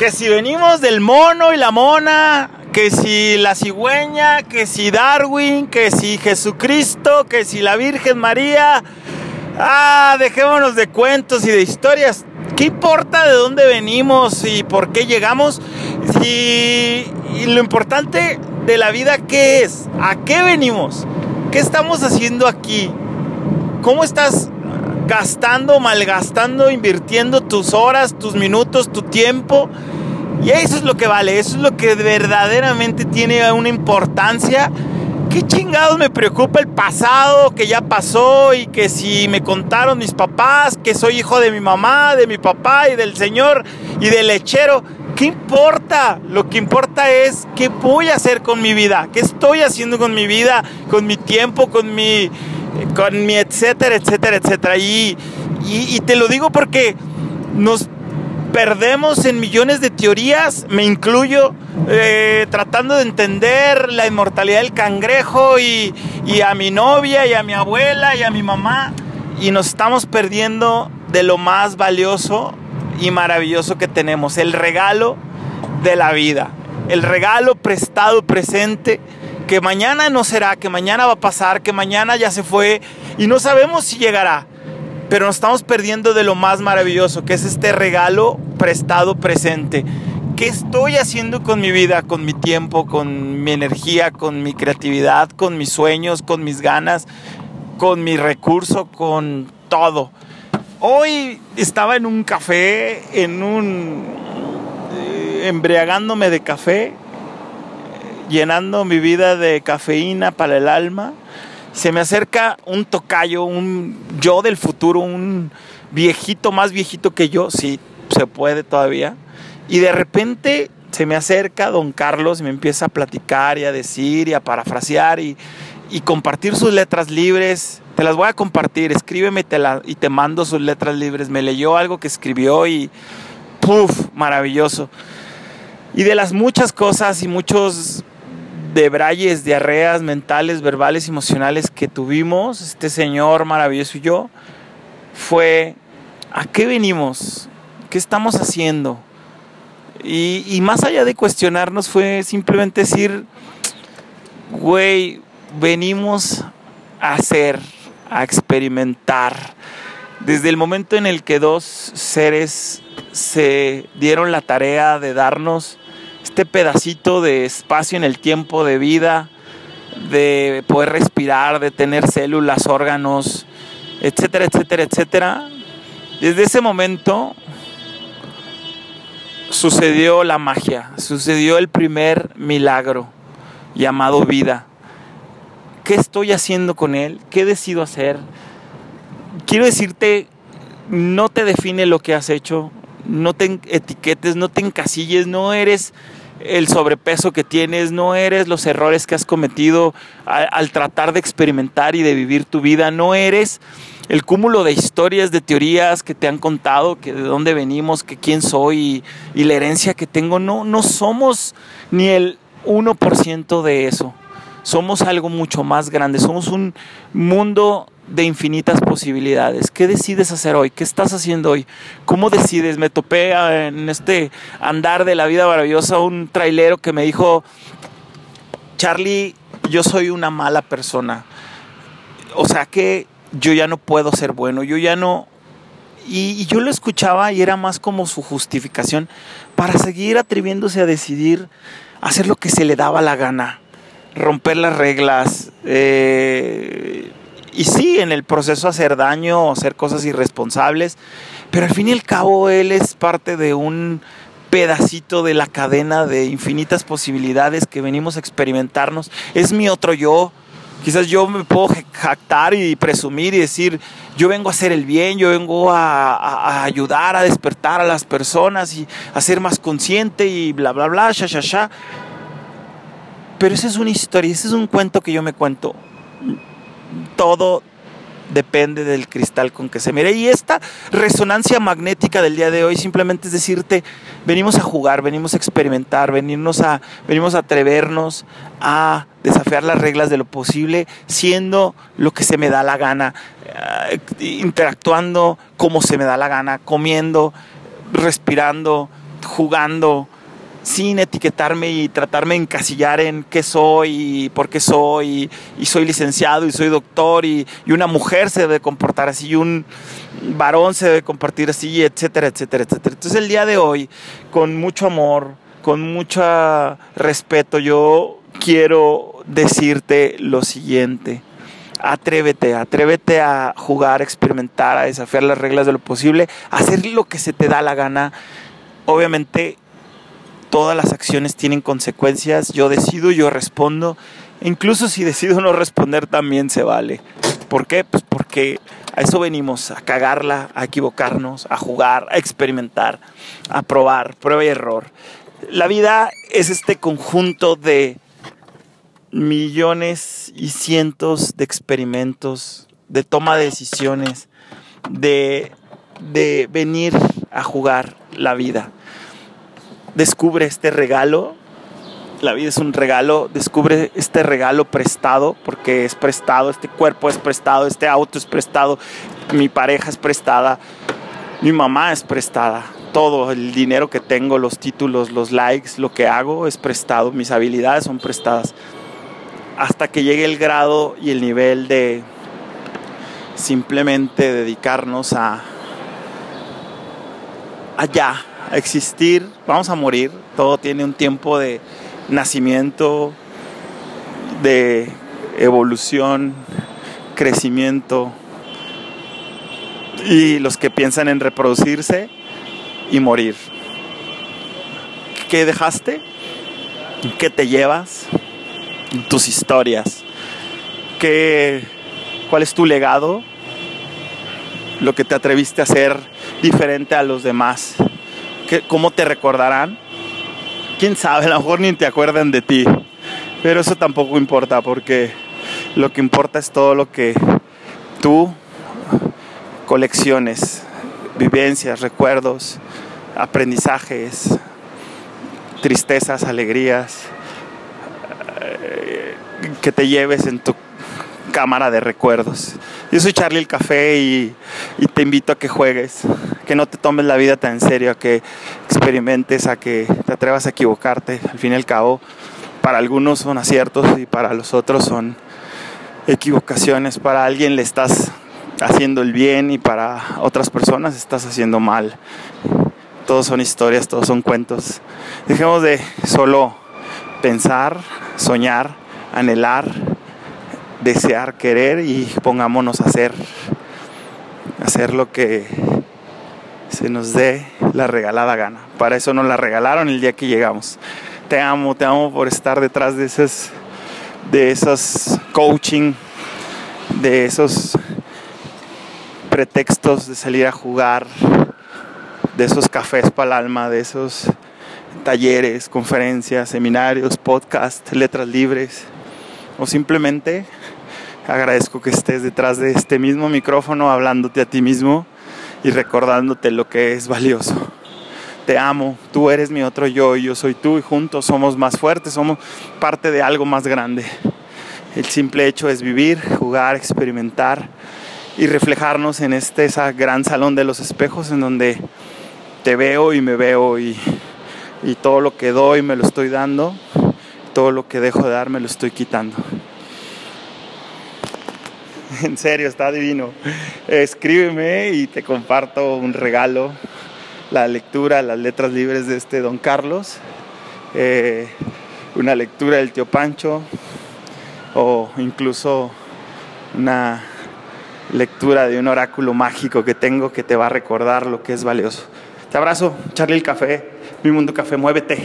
Que si venimos del mono y la mona, que si la cigüeña, que si Darwin, que si Jesucristo, que si la Virgen María. Ah, dejémonos de cuentos y de historias. ¿Qué importa de dónde venimos y por qué llegamos? Y, lo importante de la vida, ¿qué es? ¿A qué venimos? ¿Qué estamos haciendo aquí? ¿Cómo estás gastando, malgastando, invirtiendo tus horas, tus minutos, tu tiempo? Y eso es lo que vale, eso es lo que verdaderamente tiene una importancia. ¿Qué chingados me preocupa el pasado que ya pasó y que si me contaron mis papás que soy hijo de mi mamá, de mi papá y del Señor y del lechero? ¿Qué importa? Lo que importa es qué voy a hacer con mi vida, qué estoy haciendo con mi vida, con mi tiempo, con mi, con mi etcétera, etcétera, etcétera. Y, y, y te lo digo porque nos perdemos en millones de teorías, me incluyo, eh, tratando de entender la inmortalidad del cangrejo y, y, a mi novia y a mi abuela y a mi mamá. Y nos estamos perdiendo de lo más valioso y maravilloso que tenemos, el regalo de la vida, el regalo prestado presente que mañana no será, que mañana va a pasar, que mañana ya se fue y no sabemos si llegará pero nos estamos perdiendo de lo más maravilloso, que es este regalo prestado presente. ¿Qué estoy haciendo con mi vida, con mi tiempo, con mi energía, con mi creatividad, con mis sueños, con mis ganas, con mi recurso, con todo? Hoy estaba en un café, en un... Eh, embriagándome de café, llenando mi vida de cafeína para el alma se me acerca un tocayo, un yo del futuro, un viejito más viejito que yo, sí, se puede todavía. Y de repente se me acerca don Carlos y me empieza a platicar y a decir y a parafrasear y, y compartir sus letras libres. Te las voy a compartir, escríbeme y te mando sus letras libres. Me leyó algo que escribió y ¡puf! Maravilloso. Y de las muchas cosas y muchos de brayes, diarreas mentales, verbales, emocionales que tuvimos, este señor maravilloso y yo, fue, ¿a qué venimos? ¿Qué estamos haciendo? Y, y más allá de cuestionarnos fue simplemente decir, güey, venimos a hacer, a experimentar. Desde el momento en el que dos seres se dieron la tarea de darnos este pedacito de espacio en el tiempo de vida, de poder respirar, de tener células, órganos, etcétera, etcétera, etcétera. Desde ese momento sucedió la magia, sucedió el primer milagro llamado vida. ¿Qué estoy haciendo con él? ¿Qué decido hacer? Quiero decirte, no te define lo que has hecho, no te etiquetes, no te encasilles, no eres el sobrepeso que tienes, no eres los errores que has cometido al, tratar de experimentar y de vivir tu vida, no eres el cúmulo de historias, de teorías que te han contado, que de dónde venimos, que quién soy y, y la herencia que tengo, no, no somos ni el 1% de eso, somos algo mucho más grande, somos un mundo de infinitas posibilidades. ¿Qué decides hacer hoy? ¿Qué estás haciendo hoy? ¿Cómo decides? Me topé en este andar de la vida maravillosa un trailero que me dijo, Charlie, yo soy una mala persona. O sea que yo ya no puedo ser bueno, yo ya no... Y, y yo lo escuchaba y era más como su justificación para seguir atreviéndose a decidir hacer lo que se le daba la gana, romper las reglas. Eh, y sí, en el proceso hacer daño hacer cosas irresponsables, pero al fin y al cabo él es parte de un pedacito de la cadena de infinitas posibilidades que venimos a experimentarnos. Es mi otro yo. Quizás yo me puedo jactar y presumir y decir, yo vengo a hacer el bien, yo vengo a ayudar, a despertar a las personas y a ser más consciente y bla, bla, bla, sha, sha, sha. Pero esa es una historia, ese es un cuento que yo me cuento todo depende del cristal con que se mire. Y esta resonancia magnética del día de hoy simplemente es decirte, venimos a jugar, venimos a experimentar, venimos a, venimos a atrevernos a desafiar las reglas de lo posible, siendo lo que se me da la gana, uh, interactuando como se me da la gana, comiendo, respirando, jugando sin etiquetarme y tratarme de encasillar en qué soy y por qué soy y, soy licenciado y soy doctor y, una mujer se debe comportar así y un varón se debe compartir así, etcétera, etcétera, etcétera. Entonces el día de hoy, con mucho amor, con mucho respeto, yo quiero decirte lo siguiente. Atrévete, atrévete a jugar, a experimentar, a desafiar las reglas de lo posible, hacer lo que se te da la gana. Obviamente todas las acciones tienen consecuencias, yo decido, yo respondo, incluso si decido no responder también se vale. ¿Por qué? Pues porque a eso venimos, a cagarla, a equivocarnos, a jugar, a experimentar, a probar, prueba y error. La vida es este conjunto de millones y cientos de experimentos, de toma de decisiones, de, de venir a jugar la vida descubre este regalo. La vida es un regalo, descubre este regalo prestado, porque es prestado, este cuerpo es prestado, este auto es prestado, mi pareja es prestada, mi mamá es prestada, todo, el dinero que tengo, los títulos, los likes, lo que hago es prestado, mis habilidades son prestadas. Hasta que llegue el grado y el nivel de simplemente dedicarnos a allá, existir, vamos a morir, todo tiene un tiempo de nacimiento, de evolución, crecimiento, y los que piensan en reproducirse y morir. ¿Qué dejaste? ¿Qué te llevas? Tus historias. ¿Qué, ¿Cuál es tu legado? Lo que te atreviste a hacer diferente a los demás. ¿Cómo te recordarán? Quién sabe, a lo mejor ni te acuerdan de ti. Pero eso tampoco importa porque lo que importa es todo lo que tú colecciones, vivencias, recuerdos, aprendizajes, tristezas, alegrías, eh, que te lleves en tu cámara de recuerdos. Yo soy Charlie el Café y, te invito a que juegues, que no te tomes la vida tan en serio, a que experimentes, a que te atrevas a equivocarte. Al fin y al cabo, para algunos son aciertos y para los otros son equivocaciones. Para alguien le estás haciendo el bien y para otras personas estás haciendo mal. Todos son historias, todos son cuentos. Dejemos de solo pensar, soñar, anhelar desear, querer y pongámonos a hacer, hacer lo que se nos dé la regalada gana. Para eso nos la regalaron el día que llegamos. Te amo, te amo por estar detrás de esos, de esos coaching, de esos pretextos de salir a jugar, de esos cafés para el alma, de esos talleres, conferencias, seminarios, podcasts, letras libres o simplemente agradezco que estés detrás de este mismo micrófono hablándote a ti mismo y recordándote lo que es valioso. Te amo, tú eres mi otro yo y yo soy tú y juntos somos más fuertes, somos parte de algo más grande. El simple hecho es vivir, jugar, experimentar y reflejarnos en este gran salón de los espejos en donde te veo y me veo y, y todo lo que doy me lo estoy dando, todo lo que dejo de dar me lo estoy quitando. en serio, está divino. Escríbeme y te comparto un regalo, la lectura, las letras libres de este Don Carlos, eh, una lectura del tío Pancho o incluso una lectura de un oráculo mágico que tengo que te va a recordar lo que es valioso. Te abrazo, Charlie el Café, Mi Mundo Café, muévete.